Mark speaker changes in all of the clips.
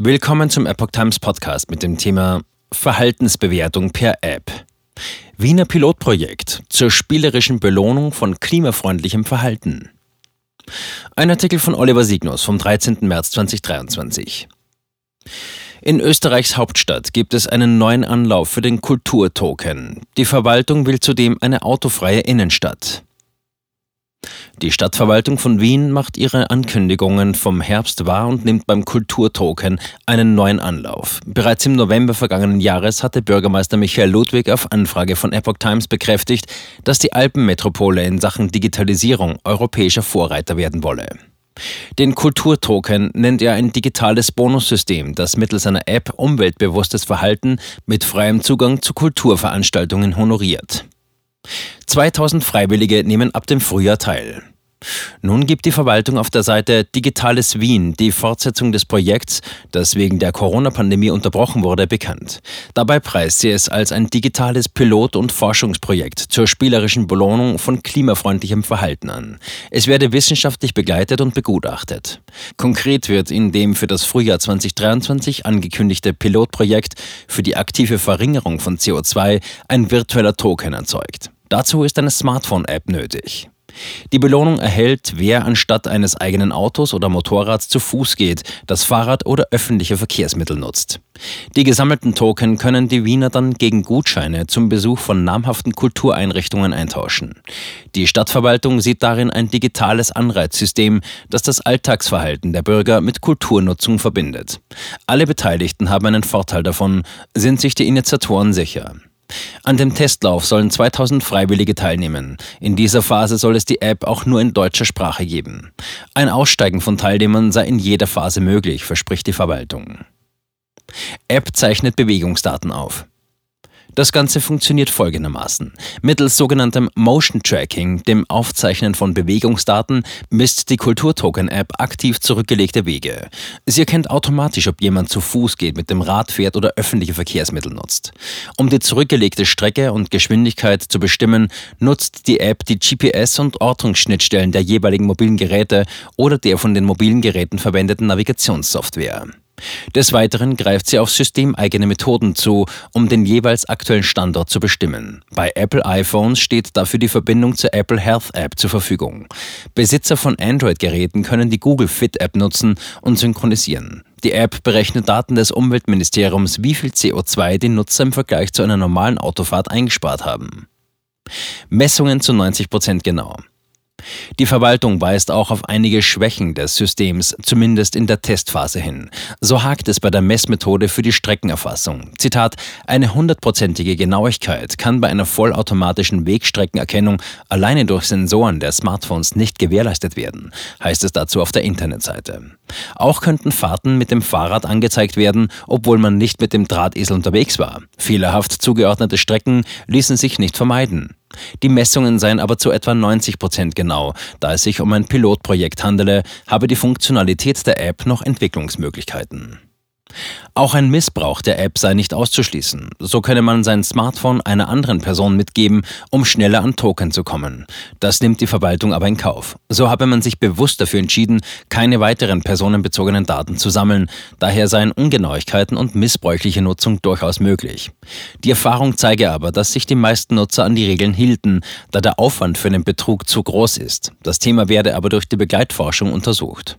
Speaker 1: Willkommen zum Epoch Times Podcast mit dem Thema Verhaltensbewertung per App. Wiener Pilotprojekt zur spielerischen Belohnung von klimafreundlichem Verhalten. Ein Artikel von Oliver Signus vom 13. März 2023. In Österreichs Hauptstadt gibt es einen neuen Anlauf für den Kulturtoken. Die Verwaltung will zudem eine autofreie Innenstadt. Die Stadtverwaltung von Wien macht ihre Ankündigungen vom Herbst wahr und nimmt beim Kulturtoken einen neuen Anlauf. Bereits im November vergangenen Jahres hatte Bürgermeister Michael Ludwig auf Anfrage von Epoch Times bekräftigt, dass die Alpenmetropole in Sachen Digitalisierung europäischer Vorreiter werden wolle. Den Kulturtoken nennt er ein digitales Bonussystem, das mittels einer App umweltbewusstes Verhalten mit freiem Zugang zu Kulturveranstaltungen honoriert. 2000 Freiwillige nehmen ab dem Frühjahr teil. Nun gibt die Verwaltung auf der Seite Digitales Wien die Fortsetzung des Projekts, das wegen der Corona-Pandemie unterbrochen wurde, bekannt. Dabei preist sie es als ein digitales Pilot- und Forschungsprojekt zur spielerischen Belohnung von klimafreundlichem Verhalten an. Es werde wissenschaftlich begleitet und begutachtet. Konkret wird in dem für das Frühjahr 2023 angekündigte Pilotprojekt für die aktive Verringerung von CO2 ein virtueller Token erzeugt. Dazu ist eine Smartphone-App nötig. Die Belohnung erhält, wer anstatt eines eigenen Autos oder Motorrads zu Fuß geht, das Fahrrad oder öffentliche Verkehrsmittel nutzt. Die gesammelten Token können die Wiener dann gegen Gutscheine zum Besuch von namhaften Kultureinrichtungen eintauschen. Die Stadtverwaltung sieht darin ein digitales Anreizsystem, das das Alltagsverhalten der Bürger mit Kulturnutzung verbindet. Alle Beteiligten haben einen Vorteil davon, sind sich die Initiatoren sicher. An dem Testlauf sollen 2000 Freiwillige teilnehmen. In dieser Phase soll es die App auch nur in deutscher Sprache geben. Ein Aussteigen von Teilnehmern sei in jeder Phase möglich, verspricht die Verwaltung. App zeichnet Bewegungsdaten auf. Das Ganze funktioniert folgendermaßen. Mittels sogenanntem Motion Tracking, dem Aufzeichnen von Bewegungsdaten, misst die Kulturtoken-App aktiv zurückgelegte Wege. Sie erkennt automatisch, ob jemand zu Fuß geht, mit dem Rad fährt oder öffentliche Verkehrsmittel nutzt. Um die zurückgelegte Strecke und Geschwindigkeit zu bestimmen, nutzt die App die GPS- und Ortungsschnittstellen der jeweiligen mobilen Geräte oder der von den mobilen Geräten verwendeten Navigationssoftware. Des Weiteren greift sie auf systemeigene Methoden zu, um den jeweils aktuellen Standort zu bestimmen. Bei Apple iPhones steht dafür die Verbindung zur Apple Health App zur Verfügung. Besitzer von Android-Geräten können die Google Fit App nutzen und synchronisieren. Die App berechnet Daten des Umweltministeriums, wie viel CO2 die Nutzer im Vergleich zu einer normalen Autofahrt eingespart haben. Messungen zu 90 Prozent genau. Die Verwaltung weist auch auf einige Schwächen des Systems, zumindest in der Testphase hin. So hakt es bei der Messmethode für die Streckenerfassung. Zitat, eine hundertprozentige Genauigkeit kann bei einer vollautomatischen Wegstreckenerkennung alleine durch Sensoren der Smartphones nicht gewährleistet werden, heißt es dazu auf der Internetseite. Auch könnten Fahrten mit dem Fahrrad angezeigt werden, obwohl man nicht mit dem Drahtesel unterwegs war. Fehlerhaft zugeordnete Strecken ließen sich nicht vermeiden. Die Messungen seien aber zu etwa 90 Prozent genau. Da es sich um ein Pilotprojekt handele, habe die Funktionalität der App noch Entwicklungsmöglichkeiten. Auch ein Missbrauch der App sei nicht auszuschließen. So könne man sein Smartphone einer anderen Person mitgeben, um schneller an Token zu kommen. Das nimmt die Verwaltung aber in Kauf. So habe man sich bewusst dafür entschieden, keine weiteren personenbezogenen Daten zu sammeln. Daher seien Ungenauigkeiten und missbräuchliche Nutzung durchaus möglich. Die Erfahrung zeige aber, dass sich die meisten Nutzer an die Regeln hielten, da der Aufwand für den Betrug zu groß ist. Das Thema werde aber durch die Begleitforschung untersucht.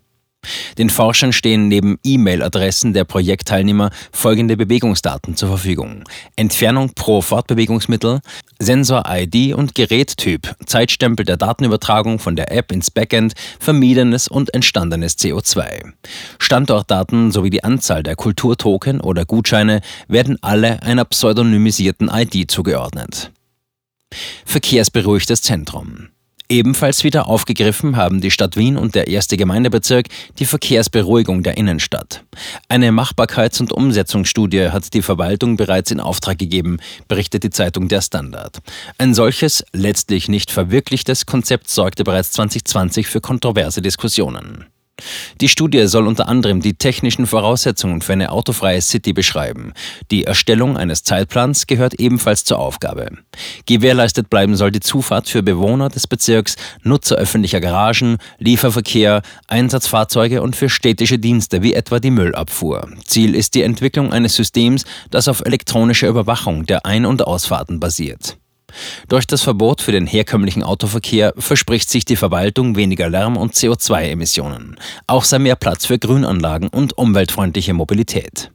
Speaker 1: Den Forschern stehen neben E-Mail-Adressen der Projektteilnehmer folgende Bewegungsdaten zur Verfügung. Entfernung pro Fortbewegungsmittel, Sensor-ID und Gerättyp, Zeitstempel der Datenübertragung von der App ins Backend, vermiedenes und entstandenes CO2. Standortdaten sowie die Anzahl der Kulturtoken oder Gutscheine werden alle einer pseudonymisierten ID zugeordnet. Verkehrsberuhigtes Zentrum. Ebenfalls wieder aufgegriffen haben die Stadt Wien und der erste Gemeindebezirk die Verkehrsberuhigung der Innenstadt. Eine Machbarkeits- und Umsetzungsstudie hat die Verwaltung bereits in Auftrag gegeben, berichtet die Zeitung Der Standard. Ein solches, letztlich nicht verwirklichtes Konzept sorgte bereits 2020 für kontroverse Diskussionen. Die Studie soll unter anderem die technischen Voraussetzungen für eine autofreie City beschreiben. Die Erstellung eines Zeitplans gehört ebenfalls zur Aufgabe. Gewährleistet bleiben soll die Zufahrt für Bewohner des Bezirks, Nutzer öffentlicher Garagen, Lieferverkehr, Einsatzfahrzeuge und für städtische Dienste wie etwa die Müllabfuhr. Ziel ist die Entwicklung eines Systems, das auf elektronischer Überwachung der Ein- und Ausfahrten basiert. Durch das Verbot für den herkömmlichen Autoverkehr verspricht sich die Verwaltung weniger Lärm und CO2-Emissionen. Auch sei mehr Platz für Grünanlagen und umweltfreundliche Mobilität.